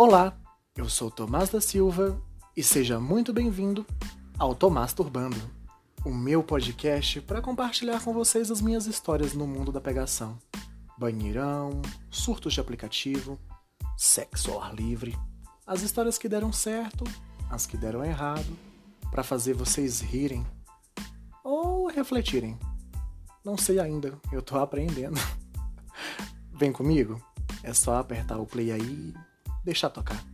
Olá, eu sou Tomás da Silva e seja muito bem-vindo ao Tomás Turbando, o meu podcast para compartilhar com vocês as minhas histórias no mundo da pegação. Banheirão, surtos de aplicativo, sexo ao ar livre, as histórias que deram certo, as que deram errado, para fazer vocês rirem ou refletirem. Não sei ainda, eu tô aprendendo. Vem comigo? É só apertar o play aí deixar tocar.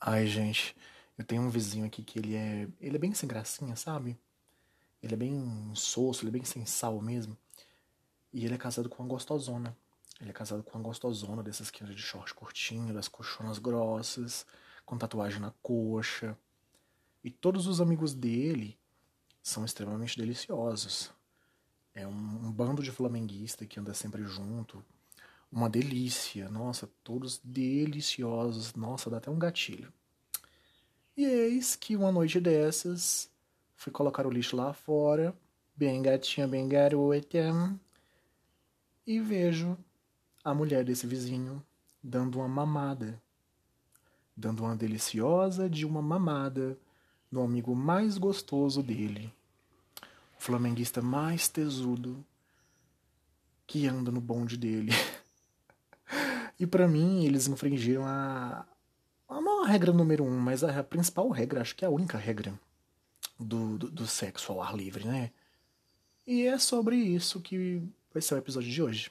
Ai, gente, eu tenho um vizinho aqui que ele é. Ele é bem sem gracinha, sabe? Ele é bem soço, ele é bem sem sal mesmo. E ele é casado com uma gostosona. Ele é casado com uma gostosona dessas que anda de short curtinho, das coxonas grossas, com tatuagem na coxa. E todos os amigos dele são extremamente deliciosos. É um, um bando de flamenguista que anda sempre junto. Uma delícia. Nossa, todos deliciosos. Nossa, dá até um gatilho. E eis que uma noite dessas fui colocar o lixo lá fora, bem gatinha, bem garota, e vejo a mulher desse vizinho dando uma mamada. Dando uma deliciosa de uma mamada no amigo mais gostoso dele o flamenguista mais tesudo que anda no bonde dele. e para mim, eles infringiram a, a maior regra número um, mas a, a principal regra, acho que é a única regra do, do, do sexo ao ar livre, né? E é sobre isso que vai ser o episódio de hoje.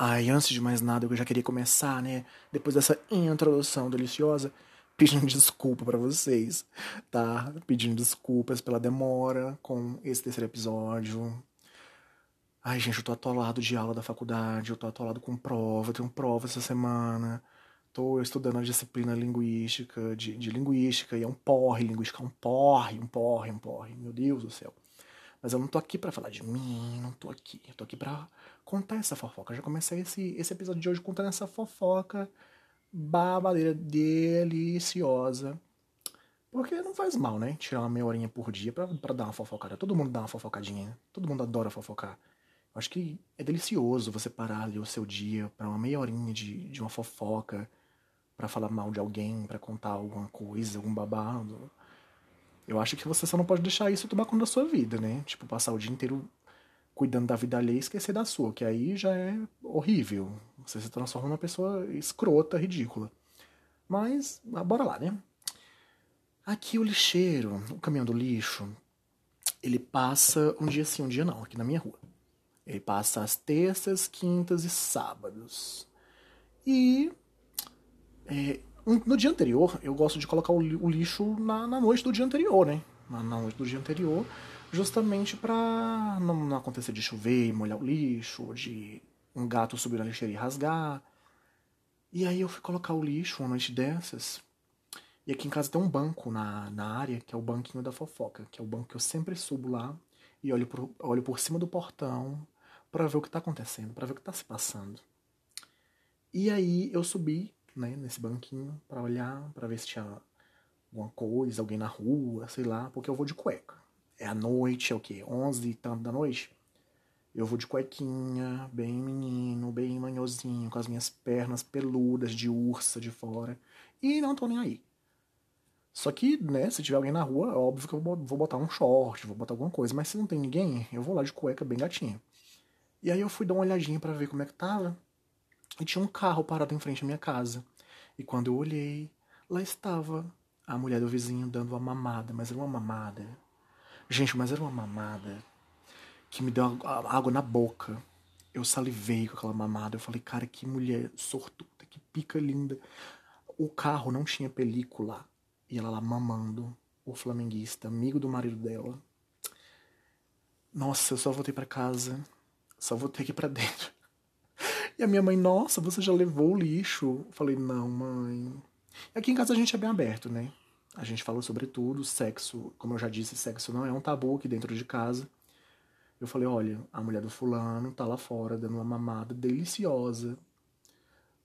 Ai, antes de mais nada, eu já queria começar, né? Depois dessa introdução deliciosa, pedindo desculpa para vocês, tá? Pedindo desculpas pela demora com esse terceiro episódio. Ai, gente, eu tô atolado de aula da faculdade, eu tô atolado com prova, eu tenho prova essa semana. Tô estudando a disciplina linguística, de, de linguística, e é um porre, linguística é um porre, um porre, um porre. Meu Deus do céu. Mas eu não tô aqui para falar de mim, não tô aqui. Eu tô aqui pra contar essa fofoca. Já comecei esse, esse episódio de hoje contando essa fofoca babadeira deliciosa. Porque não faz mal, né? Tirar uma meia horinha por dia pra, pra dar uma fofocada. Todo mundo dá uma fofocadinha, né? Todo mundo adora fofocar. Eu acho que é delicioso você parar ali o seu dia para uma meia horinha de, de uma fofoca, para falar mal de alguém, para contar alguma coisa, algum babado. Eu acho que você só não pode deixar isso tomar conta da sua vida, né? Tipo, passar o dia inteiro cuidando da vida alheia e esquecer da sua, que aí já é horrível. Você se transforma numa pessoa escrota, ridícula. Mas, ah, bora lá, né? Aqui o lixeiro, o caminhão do lixo, ele passa um dia sim, um dia não, aqui na minha rua. Ele passa às terças, quintas e sábados. E é, no dia anterior, eu gosto de colocar o lixo na, na noite do dia anterior, né? Na, na noite do dia anterior, justamente para não, não, acontecer de chover e molhar o lixo, ou de um gato subir na lixeira e rasgar. E aí eu fui colocar o lixo uma noite dessas. E aqui em casa tem um banco na, na área, que é o banquinho da fofoca, que é o banco que eu sempre subo lá e olho por, olho por cima do portão para ver o que tá acontecendo, para ver o que tá se passando. E aí eu subi né, nesse banquinho para olhar, para ver se tinha alguma coisa, alguém na rua, sei lá, porque eu vou de cueca. É a noite, é o quê? 11 e tanto da noite? Eu vou de cuequinha, bem menino, bem manhosinho, com as minhas pernas peludas de ursa de fora. E não tô nem aí. Só que, né, se tiver alguém na rua, é óbvio que eu vou botar um short, vou botar alguma coisa. Mas se não tem ninguém, eu vou lá de cueca bem gatinha. E aí eu fui dar uma olhadinha para ver como é que tava e tinha um carro parado em frente à minha casa. E quando eu olhei, lá estava a mulher do vizinho dando uma mamada, mas era uma mamada. Gente, mas era uma mamada que me deu água na boca. Eu salivei com aquela mamada. Eu falei, cara, que mulher sortuda, que pica linda. O carro não tinha película. E ela lá mamando o flamenguista, amigo do marido dela. Nossa, eu só voltei para casa. Só voltei aqui para dentro. E a minha mãe, nossa, você já levou o lixo? Eu falei, não, mãe. Aqui em casa a gente é bem aberto, né? A gente fala sobre tudo, sexo, como eu já disse, sexo não é um tabu aqui dentro de casa. Eu falei, olha, a mulher do fulano tá lá fora dando uma mamada deliciosa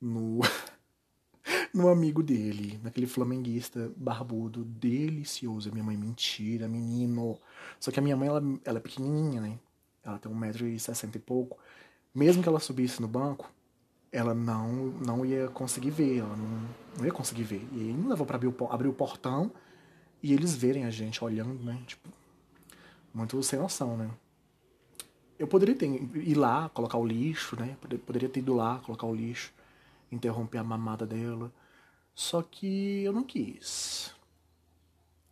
no no amigo dele, naquele flamenguista barbudo, delicioso. Minha mãe, mentira, menino. Só que a minha mãe, ela, ela é pequenininha, né? Ela tem 1,60m e pouco. Mesmo que ela subisse no banco, ela não, não ia conseguir ver, ela não, não ia conseguir ver. E aí não levou pra abrir abrir o portão e eles verem a gente olhando, né? Tipo, muito sem noção, né? Eu poderia ter, ir lá, colocar o lixo, né? Poderia ter ido lá, colocar o lixo, interromper a mamada dela. Só que eu não quis.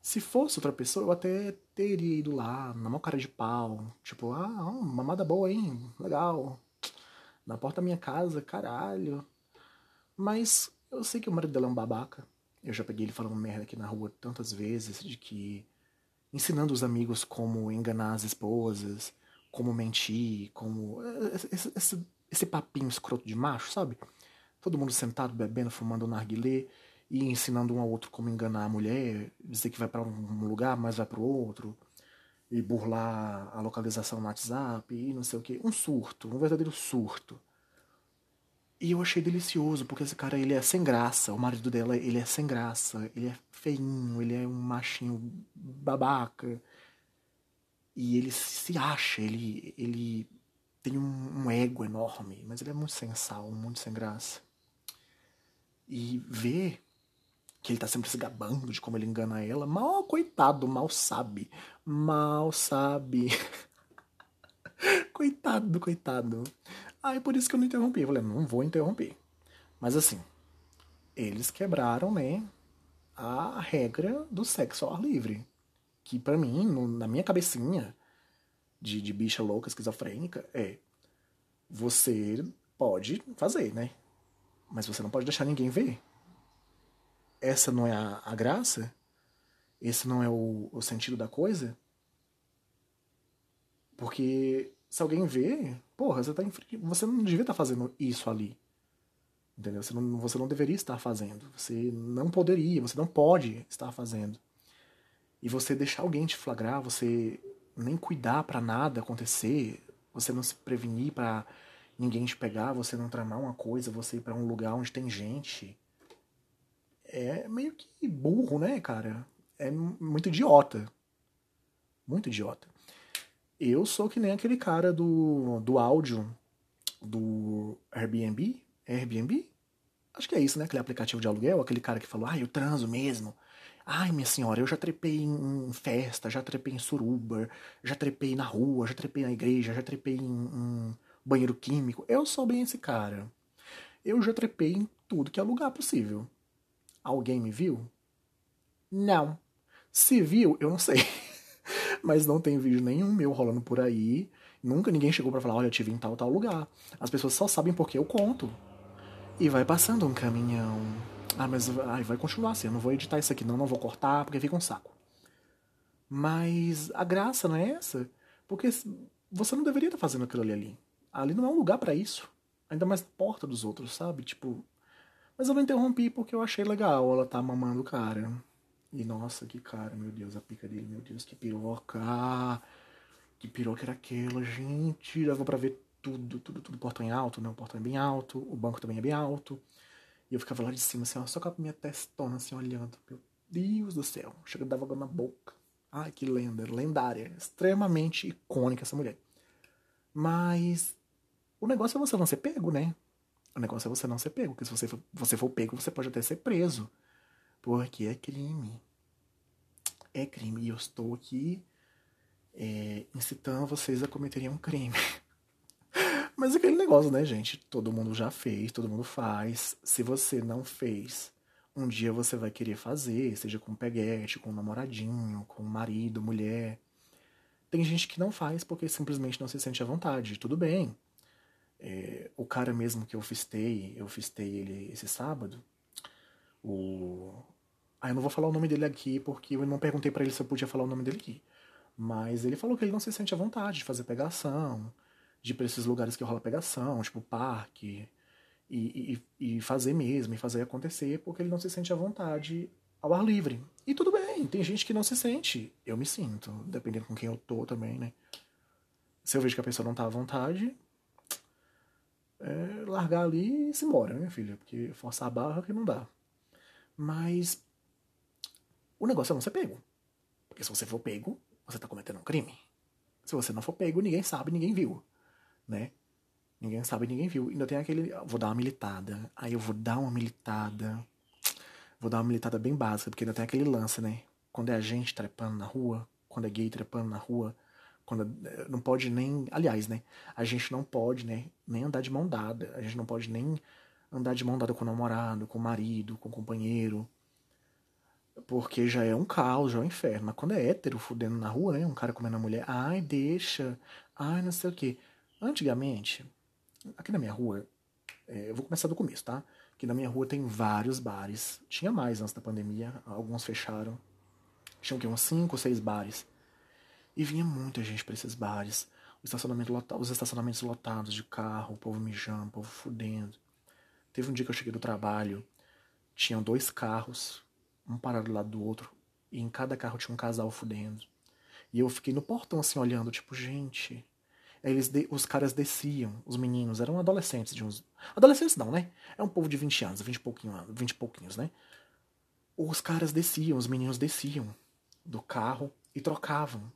Se fosse outra pessoa, eu até teria ido lá, na mão cara de pau. Tipo, ah, mamada boa, hein? Legal na porta da minha casa, caralho. Mas eu sei que o marido dela é um babaca. Eu já peguei ele falando merda aqui na rua tantas vezes de que ensinando os amigos como enganar as esposas, como mentir, como esse, esse, esse papinho escroto de macho, sabe? Todo mundo sentado bebendo, fumando um narguilé e ensinando um ao outro como enganar a mulher, dizer que vai para um lugar, mas vai para o outro e burlar a localização no WhatsApp e não sei o que. Um surto, um verdadeiro surto. E eu achei delicioso, porque esse cara ele é sem graça, o marido dela ele é sem graça, ele é feinho, ele é um machinho babaca. E ele se acha, ele, ele tem um, um ego enorme, mas ele é muito sem sal, muito sem graça. E ver que ele tá sempre se gabando de como ele engana ela. Mal, coitado, mal sabe. Mal sabe. coitado do coitado. Aí por isso que eu não interrompi. Eu falei, não vou interromper. Mas assim, eles quebraram, né, a regra do sexo ao ar livre. Que para mim, no, na minha cabecinha de, de bicha louca, esquizofrênica, é você pode fazer, né? Mas você não pode deixar ninguém ver essa não é a, a graça? Esse não é o, o sentido da coisa? Porque se alguém vê, porra, você, tá você não devia estar tá fazendo isso ali. Entendeu? Você não, você não deveria estar fazendo. Você não poderia, você não pode estar fazendo. E você deixar alguém te flagrar, você nem cuidar para nada acontecer, você não se prevenir para ninguém te pegar, você não tramar uma coisa, você ir para um lugar onde tem gente, é meio que burro, né, cara? É muito idiota. Muito idiota. Eu sou que nem aquele cara do, do áudio do Airbnb. É Airbnb? Acho que é isso, né? Aquele aplicativo de aluguel, aquele cara que falou, ah, eu transo mesmo. Ai, minha senhora, eu já trepei em festa, já trepei em suruba, já trepei na rua, já trepei na igreja, já trepei em, em banheiro químico. Eu sou bem esse cara. Eu já trepei em tudo que é lugar possível. Alguém me viu? Não. Se viu, eu não sei. Mas não tem vídeo nenhum meu rolando por aí. Nunca ninguém chegou para falar, olha, eu tive em tal tal lugar. As pessoas só sabem porque eu conto. E vai passando um caminhão. Ah, mas ai, vai continuar assim. Eu não vou editar isso aqui, não, não vou cortar, porque fica um saco. Mas a graça não é essa. Porque você não deveria estar fazendo aquilo ali. Ali, ali não é um lugar para isso. Ainda mais porta dos outros, sabe? Tipo, mas eu não interrompi porque eu achei legal ela tá mamando o cara. E nossa, que cara, meu Deus, a pica dele, meu Deus, que piroca. Que piroca era aquela, gente. Dava pra ver tudo, tudo, tudo. Portão em alto, né? O portão é bem alto, o banco também é bem alto. E eu ficava lá de cima, assim, ó, só com a minha testona, assim, olhando. Meu Deus do céu. Chega, dava água na boca. Ai, que lenda, lendária. Extremamente icônica essa mulher. Mas o negócio é você não ser pego, né? O negócio é você não ser pego, porque se você for, você for pego, você pode até ser preso. Porque é crime. É crime. E eu estou aqui é, incitando vocês a cometerem um crime. Mas aquele negócio, né, gente? Todo mundo já fez, todo mundo faz. Se você não fez, um dia você vai querer fazer, seja com peguete, com namoradinho, com marido, mulher. Tem gente que não faz porque simplesmente não se sente à vontade. Tudo bem. É, o cara mesmo que eu fistei, eu fistei ele esse sábado. O. Ah, eu não vou falar o nome dele aqui porque eu não perguntei para ele se eu podia falar o nome dele aqui. Mas ele falou que ele não se sente à vontade de fazer pegação, de ir pra esses lugares que rola pegação, tipo parque, e, e, e fazer mesmo, e fazer acontecer, porque ele não se sente à vontade ao ar livre. E tudo bem, tem gente que não se sente. Eu me sinto, dependendo com quem eu tô também, né? Se eu vejo que a pessoa não tá à vontade, é largar ali e se embora, né, filha? Porque forçar a barra que não dá. Mas o negócio é não ser pego. Porque se você for pego, você tá cometendo um crime. Se você não for pego, ninguém sabe, ninguém viu, né? Ninguém sabe, ninguém viu. Ainda tem aquele, vou dar uma militada. Aí eu vou dar uma militada. Vou dar uma militada bem básica, porque ainda tem aquele lance, né? Quando é a gente trepando na rua, quando é gay trepando na rua, quando é, não pode nem, aliás, né? A gente não pode, né, nem andar de mão dada. A gente não pode nem andar de mão dada com o namorado, com o marido, com o companheiro. Porque já é um caos, já é um inferno. Mas quando é hétero fudendo na rua, né? Um cara comendo a mulher, ai, deixa, ai, não sei o quê. Antigamente, aqui na minha rua, é, eu vou começar do começo, tá? Aqui na minha rua tem vários bares. Tinha mais antes da pandemia, alguns fecharam. Tinham que uns 5 ou 6 bares. E vinha muita gente para esses bares. Estacionamento lotado, os estacionamentos lotados de carro, o povo mijando, o povo fudendo. Teve um dia que eu cheguei do trabalho, tinham dois carros, um parado do lado do outro, e em cada carro tinha um casal fudendo. E eu fiquei no portão assim olhando, tipo, gente. Eles de... os caras desciam, os meninos, eram adolescentes de uns. Adolescentes não, né? É um povo de 20 anos, 20 e pouquinho, 20 e pouquinhos, né? Os caras desciam, os meninos desciam do carro e trocavam.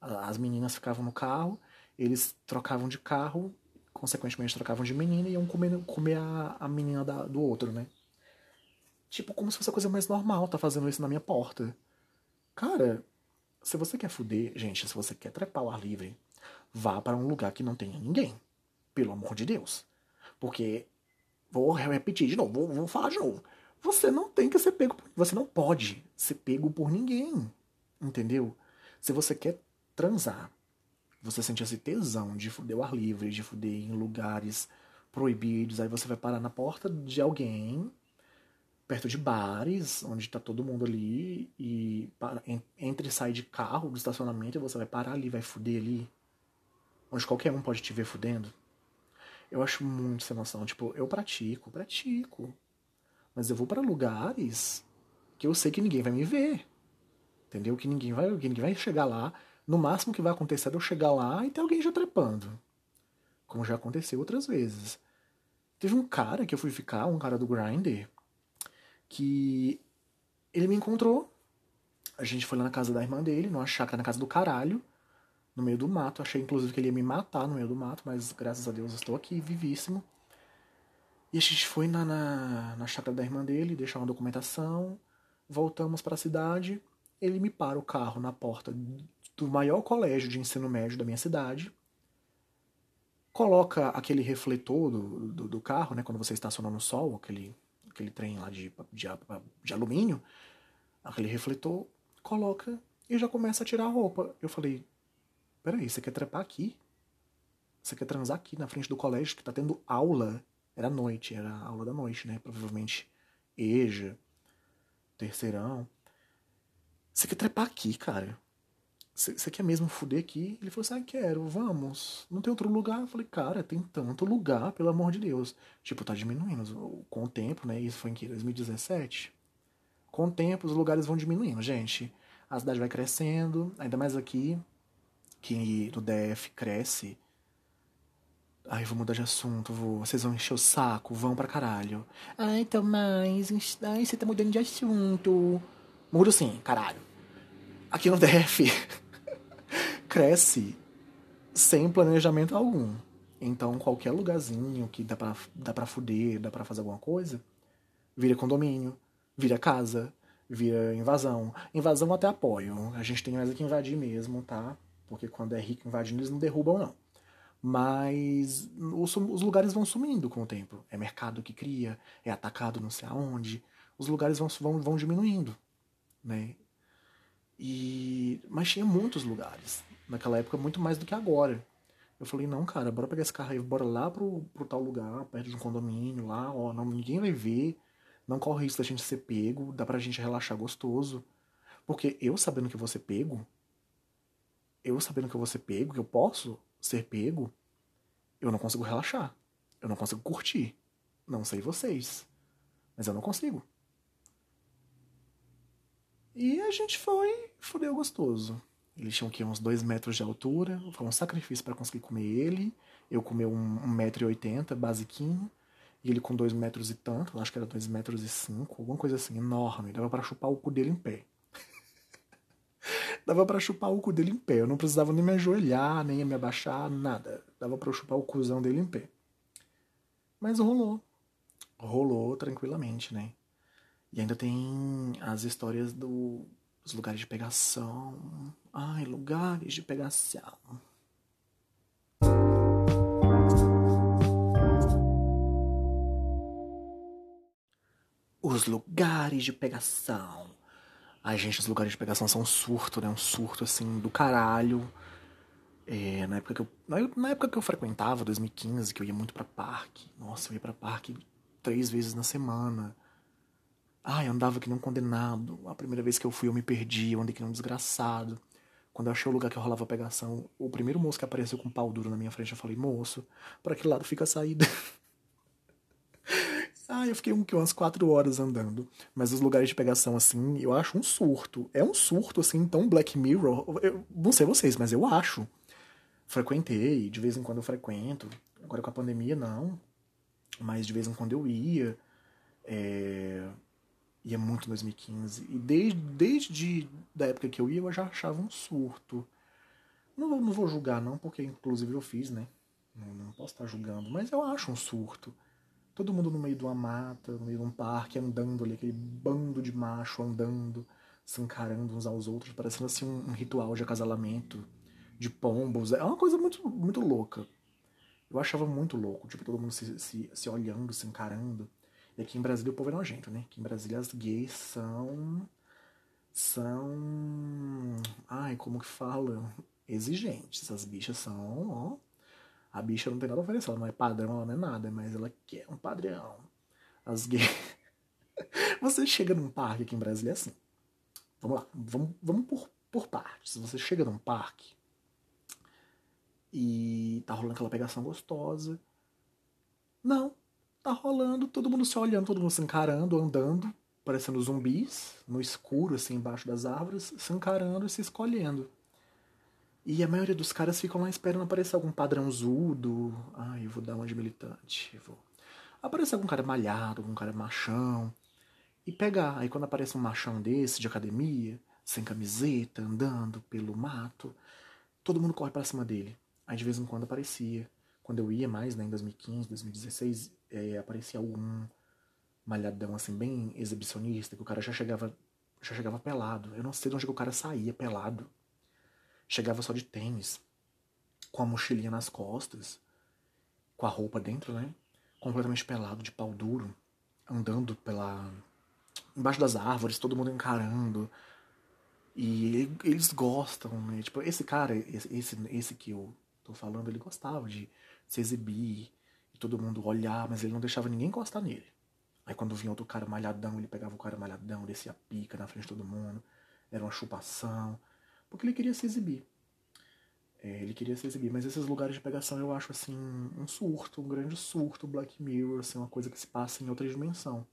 As meninas ficavam no carro, eles trocavam de carro consequentemente trocavam de menina e iam comer, comer a, a menina da, do outro, né? Tipo, como se fosse a coisa mais normal, tá fazendo isso na minha porta. Cara, se você quer fuder, gente, se você quer trepar ao ar livre, vá para um lugar que não tenha ninguém. Pelo amor de Deus. Porque, vou repetir de novo, vou, vou falar de novo. Você não tem que ser pego, você não pode ser pego por ninguém. Entendeu? Se você quer transar você sente esse tesão de fuder o ar livre, de fuder em lugares proibidos, aí você vai parar na porta de alguém, perto de bares, onde tá todo mundo ali, e para, entre e sai de carro do estacionamento, e você vai parar ali, vai fuder ali, onde qualquer um pode te ver fudendo. Eu acho muito sem noção. Tipo, eu pratico, pratico. Mas eu vou para lugares que eu sei que ninguém vai me ver. Entendeu? Que ninguém vai, que ninguém vai chegar lá no máximo que vai acontecer é eu chegar lá e ter alguém já trepando. Como já aconteceu outras vezes. Teve um cara que eu fui ficar, um cara do Grindr, que ele me encontrou. A gente foi lá na casa da irmã dele, numa chácara na casa do caralho, no meio do mato. Achei inclusive que ele ia me matar no meio do mato, mas graças a Deus estou aqui, vivíssimo. E a gente foi na, na, na chácara da irmã dele, deixar uma documentação, voltamos para a cidade. Ele me para o carro na porta do maior colégio de ensino médio da minha cidade, coloca aquele refletor do, do, do carro, né, quando você estaciona no sol, aquele, aquele trem lá de, de, de alumínio, aquele refletor, coloca e já começa a tirar a roupa. Eu falei, peraí, você quer trepar aqui? Você quer transar aqui na frente do colégio que tá tendo aula? Era noite, era aula da noite, né? Provavelmente EJA, terceirão. Você quer trepar aqui, cara? Você quer mesmo fuder aqui? Ele falou assim: ah, quero, vamos. Não tem outro lugar? Eu falei, cara, tem tanto lugar, pelo amor de Deus. Tipo, tá diminuindo com o tempo, né? Isso foi em que? 2017? Com o tempo, os lugares vão diminuindo, gente. A cidade vai crescendo, ainda mais aqui, que no DF cresce. Ai, vou mudar de assunto, vou. Vocês vão encher o saco, vão pra caralho. Ai, então, mas. Ai, você tá mudando de assunto. Mudo sim, caralho. Aqui no DF. cresce sem planejamento algum. Então, qualquer lugarzinho que dá pra, dá pra fuder, dá pra fazer alguma coisa, vira condomínio, vira casa, vira invasão. Invasão até apoio. A gente tem mais que invadir mesmo, tá? Porque quando é rico invadindo, eles não derrubam, não. Mas os, os lugares vão sumindo com o tempo. É mercado que cria, é atacado não sei aonde. Os lugares vão, vão, vão diminuindo, né? E... Mas tinha muitos lugares naquela época muito mais do que agora. Eu falei, não, cara, bora pegar esse carro aí, bora lá pro, pro tal lugar, perto de um condomínio, lá, ó, não, ninguém vai ver, não corre risco da gente ser pego, dá pra gente relaxar gostoso. Porque eu sabendo que eu vou ser pego, eu sabendo que eu vou ser pego, que eu posso ser pego, eu não consigo relaxar. Eu não consigo curtir. Não sei vocês. Mas eu não consigo. E a gente foi, fudeu gostoso. Eles tinham que uns dois metros de altura. Foi um sacrifício para conseguir comer ele. Eu comi um, um metro e oitenta, basiquinho. E ele com dois metros e tanto, acho que era dois metros e cinco, alguma coisa assim, enorme. Dava para chupar o cu dele em pé. Dava para chupar o cu dele em pé. Eu não precisava nem me ajoelhar, nem me abaixar, nada. Dava para chupar o cuzão dele em pé. Mas rolou. Rolou tranquilamente, né? E ainda tem as histórias do, dos lugares de pegação. Ai, lugares de pegação. Os lugares de pegação. Ai, gente, os lugares de pegação são um surto, né? Um surto, assim, do caralho. É, na, época que eu, na, época que eu frequentava, 2015, que eu ia muito pra parque. Nossa, eu ia pra parque três vezes na semana. Ai, eu andava que não condenado. A primeira vez que eu fui, eu me perdi, eu andei que não desgraçado. Quando eu achei o lugar que rolava pegação, o primeiro moço que apareceu com um pau duro na minha frente, eu falei, moço, para que lado fica a saída? ah, eu fiquei um, umas quatro horas andando. Mas os lugares de pegação, assim, eu acho um surto. É um surto, assim, tão Black Mirror. Eu não sei vocês, mas eu acho. Frequentei, de vez em quando eu frequento. Agora com a pandemia, não. Mas de vez em quando eu ia. É ia muito em 2015. E desde, desde da época que eu ia, eu já achava um surto. Não, não vou julgar, não, porque inclusive eu fiz, né? Não, não posso estar julgando, mas eu acho um surto. Todo mundo no meio de uma mata, no meio de um parque, andando ali, aquele bando de macho andando, se encarando uns aos outros, parecendo assim um, um ritual de acasalamento, de pombos. É uma coisa muito, muito louca. Eu achava muito louco, tipo, todo mundo se, se, se olhando, se encarando. E aqui em Brasília o povo é nojento, né? Aqui em Brasília as gays são. São. Ai, como que fala? Exigentes. As bichas são, ó. A bicha não tem nada a oferecer, ela não é padrão, ela não é nada, mas ela quer um padrão. As gays. Você chega num parque aqui em Brasília é assim. Vamos lá, vamos, vamos por, por partes. Você chega num parque e tá rolando aquela pegação gostosa. Não, tá rolando, todo mundo se olhando, todo mundo se encarando, andando, parecendo zumbis, no escuro, assim, embaixo das árvores, se encarando e se escolhendo. E a maioria dos caras ficam lá esperando aparecer algum padrãozudo. Ai, eu vou dar uma de militante. Vou. Aparecer algum cara malhado, algum cara machão. E pegar. Aí quando aparece um machão desse, de academia, sem camiseta, andando pelo mato, todo mundo corre para cima dele. Aí de vez em quando aparecia. Quando eu ia mais, né, em 2015, 2016, é, aparecia algum malhadão assim, bem exibicionista, que o cara já chegava, já chegava pelado. Eu não sei de onde o cara saía pelado. Chegava só de tênis, com a mochilinha nas costas, com a roupa dentro, né? Completamente pelado, de pau duro, andando pela. embaixo das árvores, todo mundo encarando. E eles gostam, né? Tipo, esse cara, esse, esse que eu tô falando, ele gostava de se exibir, todo mundo olhar, mas ele não deixava ninguém encostar nele. Aí quando vinha outro cara malhadão, ele pegava o cara malhadão, descia a pica na frente de todo mundo. Era uma chupação. Porque ele queria se exibir. É, ele queria se exibir. Mas esses lugares de pegação eu acho assim um surto, um grande surto, Black Mirror, assim, uma coisa que se passa em outra dimensão.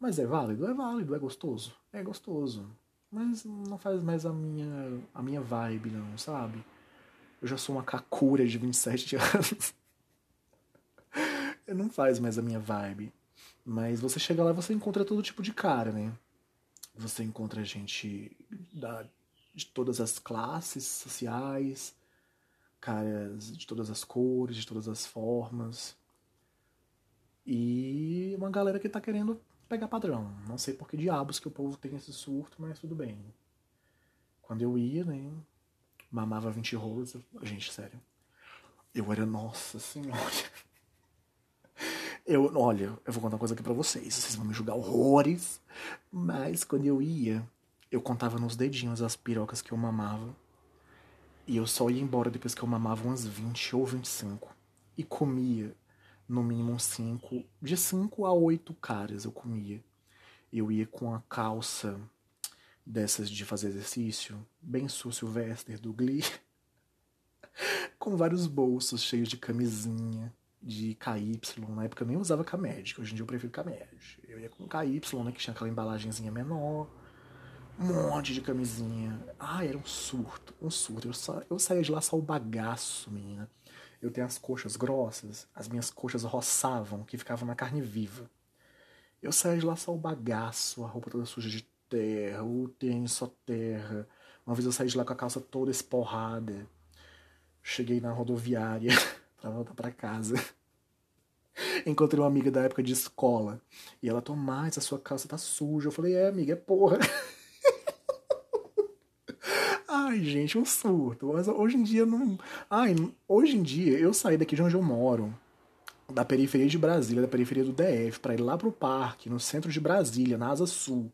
Mas é válido? É válido, é gostoso? É gostoso. Mas não faz mais a minha, a minha vibe, não, sabe? Eu já sou uma kakura de 27 anos não faz mais a minha vibe. Mas você chega lá você encontra todo tipo de cara, né? Você encontra gente da, de todas as classes sociais, caras de todas as cores, de todas as formas. E uma galera que tá querendo pegar padrão. Não sei por que diabos que o povo tem esse surto, mas tudo bem. Quando eu ia, né? Mamava 20 rolos. Gente, sério. Eu era, nossa senhora. Eu, olha, eu vou contar uma coisa aqui pra vocês. Vocês vão me julgar horrores. Mas quando eu ia, eu contava nos dedinhos as pirocas que eu mamava. E eu só ia embora depois que eu mamava umas 20 ou 25. E comia no mínimo 5. De 5 a 8 caras eu comia. Eu ia com a calça dessas de fazer exercício, bem Sul Sylvester do Glee, com vários bolsos cheios de camisinha de KY. Na época eu nem usava K-Magic, hoje em dia eu prefiro K-Magic. Eu ia com KY, né, que tinha aquela embalagenzinha menor, um monte de camisinha. Ah, era um surto, um surto. Eu, sa eu saía de lá só o bagaço, menina. eu tenho as coxas grossas, as minhas coxas roçavam, que ficavam na carne viva. Eu saí de lá só o bagaço, a roupa toda suja de terra, o tênis só terra. Uma vez eu saí de lá com a calça toda esporrada. Cheguei na rodoviária pra voltar pra casa. Encontrei uma amiga da época de escola. E ela, Tomás, a sua calça tá suja. Eu falei, é, amiga, é porra. Ai, gente, um surto. Mas hoje em dia não. Ai, hoje em dia eu saí daqui de onde eu moro, da periferia de Brasília, da periferia do DF, para ir lá pro parque, no centro de Brasília, na Asa Sul,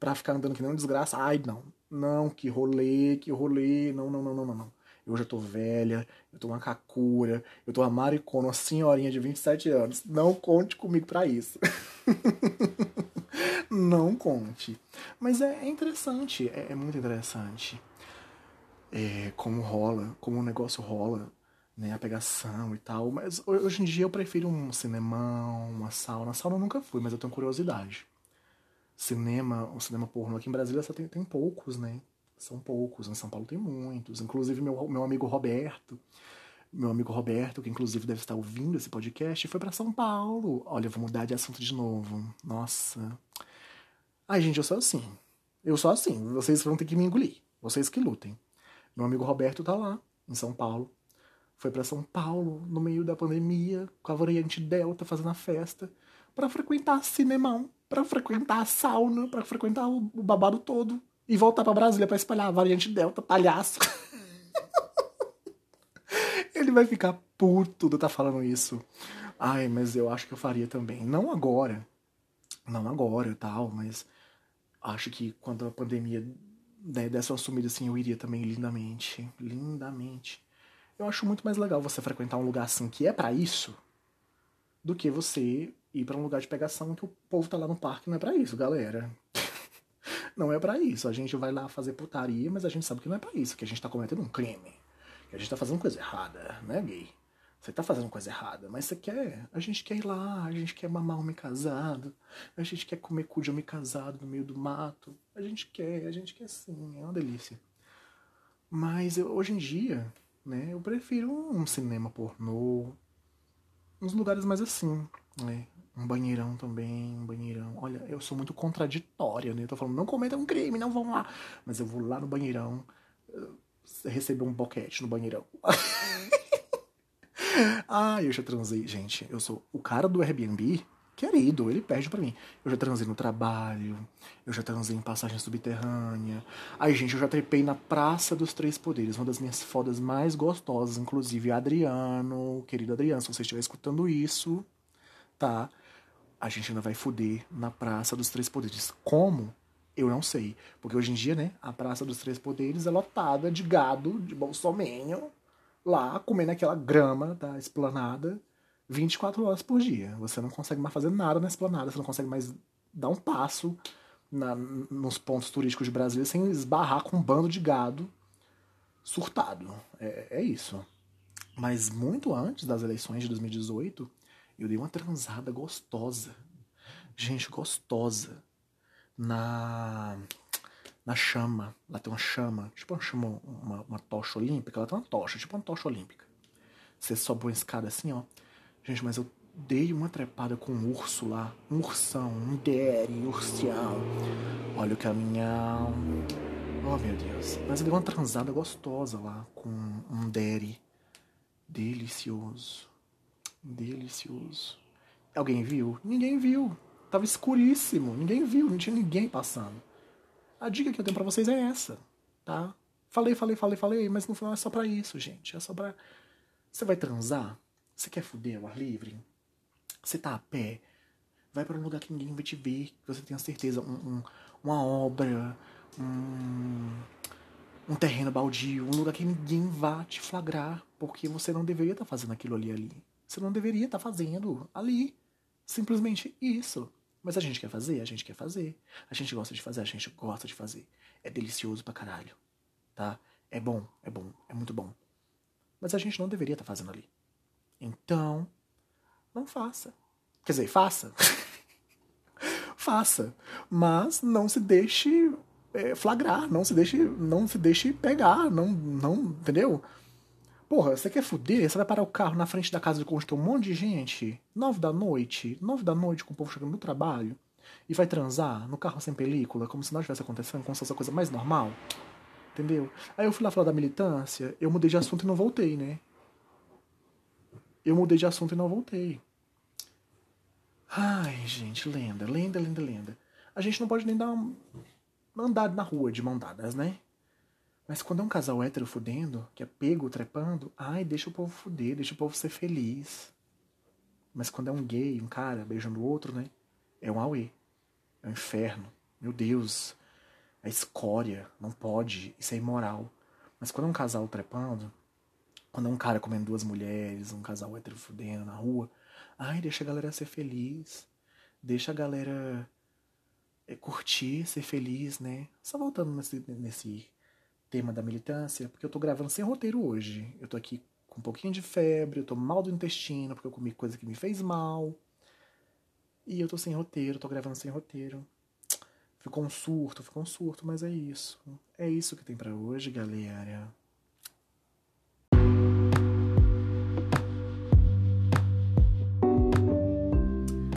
pra ficar andando que um desgraça. Ai, não. Não, que rolê, que rolê. Não, não, não, não, não, não. Eu já tô velha, eu tô uma cacura, eu tô uma maricona, uma senhorinha de 27 anos. Não conte comigo para isso. não conte. Mas é, é interessante, é, é, muito interessante. É, como rola, como o negócio rola, né? A pegação e tal. Mas hoje em dia eu prefiro um cinemão, uma sauna. Sauna eu nunca fui, mas eu tenho curiosidade. Cinema, o cinema porno aqui em Brasília só tem, tem poucos, né? São poucos, em São Paulo tem muitos. Inclusive, meu, meu amigo Roberto, meu amigo Roberto, que inclusive deve estar ouvindo esse podcast, foi para São Paulo. Olha, vou mudar de assunto de novo. Nossa. Ai, gente, eu sou assim. Eu sou assim. Vocês vão ter que me engolir. Vocês que lutem. Meu amigo Roberto tá lá, em São Paulo. Foi para São Paulo, no meio da pandemia, com a variante Delta, fazendo a festa, para frequentar cinemão, para frequentar a sauna, para frequentar o babado todo e voltar para Brasília para espalhar a variante Delta, palhaço. Ele vai ficar puto de estar tá falando isso. Ai, mas eu acho que eu faria também. Não agora. Não agora tal, mas acho que quando a pandemia né, desse uma sumida assim, eu iria também lindamente. Lindamente. Eu acho muito mais legal você frequentar um lugar assim que é para isso do que você ir para um lugar de pegação que o povo tá lá no parque não é para isso, galera. Não é para isso. A gente vai lá fazer putaria, mas a gente sabe que não é para isso, que a gente tá cometendo um crime. Que a gente tá fazendo coisa errada, né, gay? Você tá fazendo coisa errada, mas você quer. A gente quer ir lá, a gente quer mamar homem casado, a gente quer comer cu de homem casado no meio do mato. A gente quer, a gente quer sim, é uma delícia. Mas eu, hoje em dia, né, eu prefiro um cinema pornô, uns lugares mais assim, né? Um banheirão também, um banheirão. Olha, eu sou muito contraditória, né? Eu tô falando, não cometa um crime, não vão lá. Mas eu vou lá no banheirão eh, receber um boquete no banheirão. ah, eu já transei, gente. Eu sou o cara do Airbnb, querido, ele pede para mim. Eu já transei no trabalho, eu já transei em passagem subterrânea. Ai, gente, eu já trepei na Praça dos Três Poderes, uma das minhas fodas mais gostosas, inclusive Adriano, querido Adriano, se você estiver escutando isso, tá? A gente ainda vai fuder na Praça dos Três Poderes. Como? Eu não sei. Porque hoje em dia, né, a Praça dos Três Poderes é lotada de gado, de bolsominion, lá comendo aquela grama da esplanada 24 horas por dia. Você não consegue mais fazer nada na esplanada, você não consegue mais dar um passo na, nos pontos turísticos de Brasília sem esbarrar com um bando de gado surtado. É, é isso. Mas muito antes das eleições de 2018, eu dei uma transada gostosa. Gente, gostosa. Na. Na chama. Lá tem uma chama. Tipo uma chama, uma, uma tocha olímpica. Ela tem uma tocha, tipo uma tocha olímpica. Você sobe uma escada assim, ó. Gente, mas eu dei uma trepada com um urso lá. Um ursão, um dere, ursião. Olha o caminhão. Oh, meu Deus. Mas eu dei uma transada gostosa lá com um dere. Delicioso. Delicioso. Alguém viu? Ninguém viu. Tava escuríssimo. Ninguém viu. Não tinha ninguém passando. A dica que eu tenho para vocês é essa, tá? Falei, falei, falei, falei, mas no final é só pra isso, gente. É só pra. Você vai transar? Você quer fuder ao ar livre? Você tá a pé? Vai para um lugar que ninguém vai te ver, que você tenha certeza. Um, um, uma obra, um, um terreno baldio, um lugar que ninguém vá te flagrar, porque você não deveria estar tá fazendo aquilo ali ali. Você não deveria estar tá fazendo ali. Simplesmente isso. Mas a gente quer fazer, a gente quer fazer. A gente gosta de fazer, a gente gosta de fazer. É delicioso pra caralho. Tá? É bom, é bom, é muito bom. Mas a gente não deveria estar tá fazendo ali. Então, não faça. Quer dizer, faça. faça. Mas não se deixe é, flagrar, não se deixe, não se deixe pegar, não, não, entendeu? Porra, você quer fuder? Você vai parar o carro na frente da casa de tem um monte de gente? Nove da noite? Nove da noite com o povo chegando no trabalho? E vai transar no carro sem película, como se nada tivesse acontecendo, como se fosse a coisa mais normal? Entendeu? Aí eu fui lá falar da militância, eu mudei de assunto e não voltei, né? Eu mudei de assunto e não voltei. Ai, gente, lenda, lenda, lenda, lenda. A gente não pode nem dar uma andada na rua de mão dadas, né? Mas quando é um casal hétero fudendo, que é pego trepando, ai, deixa o povo fuder, deixa o povo ser feliz. Mas quando é um gay, um cara beijando o outro, né? É um auê. É um inferno. Meu Deus. A escória. Não pode. Isso é imoral. Mas quando é um casal trepando, quando é um cara comendo duas mulheres, um casal hétero fudendo na rua, ai, deixa a galera ser feliz. Deixa a galera é, curtir, ser feliz, né? Só voltando nesse, nesse tema da militância, porque eu tô gravando sem roteiro hoje. Eu tô aqui com um pouquinho de febre, eu tô mal do intestino, porque eu comi coisa que me fez mal. E eu tô sem roteiro, tô gravando sem roteiro. Ficou um surto, ficou um surto, mas é isso. É isso que tem para hoje, galera.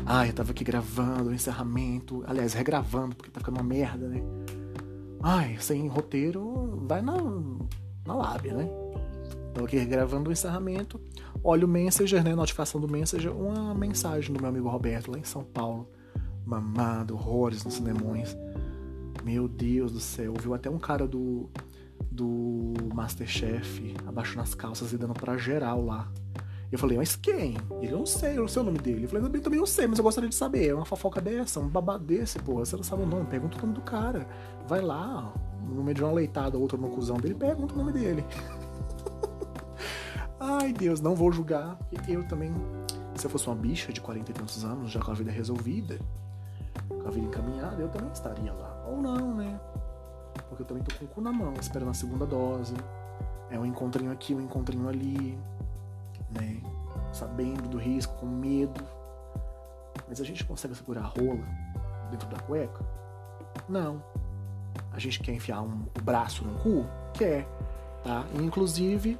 Ai, eu tava aqui gravando o encerramento, aliás, regravando, porque tá ficando uma merda, né? Ai, sem roteiro, vai na, na lábia, né? Tô aqui gravando o encerramento. Olha o Messenger, né? Notificação do Messenger. Uma mensagem do meu amigo Roberto lá em São Paulo. Mamado, horrores nos cinemões. Meu Deus do céu. Viu até um cara do, do Masterchef abaixando as calças e dando pra geral lá. Eu falei, mas quem? Ele, eu não sei, eu não sei o nome dele. Eu falei, eu também não sei, mas eu gostaria de saber. É uma fofoca dessa, um babado desse, porra. Você não sabe o nome, pergunta o nome do cara. Vai lá, no meio de uma leitada, outro no cuzão dele, pergunta o nome dele. Ai, Deus, não vou julgar. Eu também, se eu fosse uma bicha de 40 e tantos anos, já com a vida resolvida, com a vida encaminhada, eu também estaria lá. Ou não, né? Porque eu também tô com o cu na mão, esperando a segunda dose. É um encontrinho aqui, um encontrinho ali né? Sabendo do risco, com medo. Mas a gente consegue segurar a rola dentro da cueca? Não. A gente quer enfiar um, o braço no cu? Quer. Tá? E, inclusive,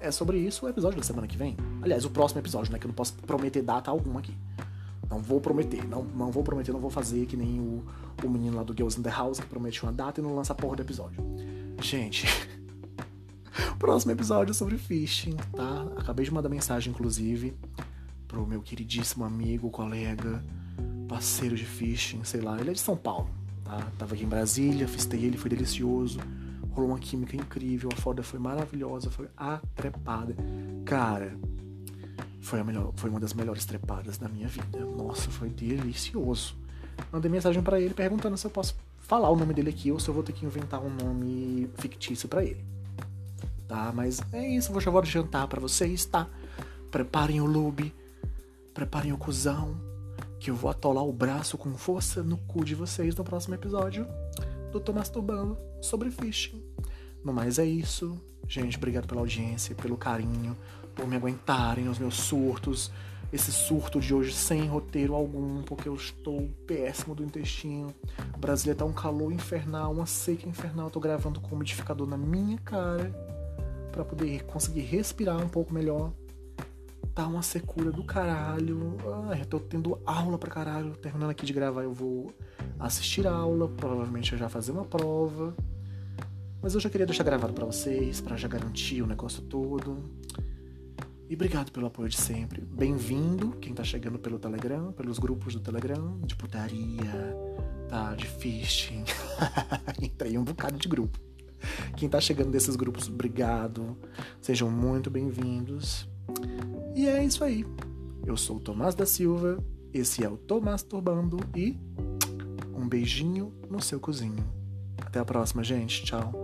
é sobre isso o episódio da semana que vem. Aliás, o próximo episódio, né? Que eu não posso prometer data alguma aqui. Não vou prometer, não, não vou prometer, não vou fazer que nem o, o menino lá do Girls in the House que promete uma data e não lança a porra do episódio. Gente, Próximo episódio é sobre phishing, tá? Acabei de mandar mensagem, inclusive, pro meu queridíssimo amigo, colega, parceiro de phishing, sei lá. Ele é de São Paulo, tá? Tava aqui em Brasília, fistei ele, foi delicioso. Rolou uma química incrível, a foda foi maravilhosa, foi atrepada. Cara, foi, a melhor, foi uma das melhores trepadas da minha vida. Nossa, foi delicioso. Mandei mensagem para ele perguntando se eu posso falar o nome dele aqui ou se eu vou ter que inventar um nome fictício para ele tá? Mas é isso, vou chamar de jantar para vocês, tá? Preparem o lube, preparem o cuzão, que eu vou atolar o braço com força no cu de vocês no próximo episódio do Tô Masturbando sobre phishing. No mais é isso. Gente, obrigado pela audiência, pelo carinho, por me aguentarem os meus surtos. Esse surto de hoje sem roteiro algum, porque eu estou péssimo do intestino. Brasília tá um calor infernal, uma seca infernal. Eu tô gravando com um umidificador na minha cara para poder conseguir respirar um pouco melhor. Tá uma secura do caralho. Ai, eu tô tendo aula pra caralho. Terminando aqui de gravar, eu vou assistir a aula. Provavelmente eu já fazer uma prova. Mas eu já queria deixar gravado para vocês, para já garantir o negócio todo. E obrigado pelo apoio de sempre. Bem-vindo, quem tá chegando pelo Telegram, pelos grupos do Telegram, de putaria, tá, de phishing. Entrei um bocado de grupo. Quem tá chegando desses grupos, obrigado. Sejam muito bem-vindos. E é isso aí. Eu sou o Tomás da Silva, esse é o Tomás Turbando e um beijinho no seu cozinho. Até a próxima, gente. Tchau.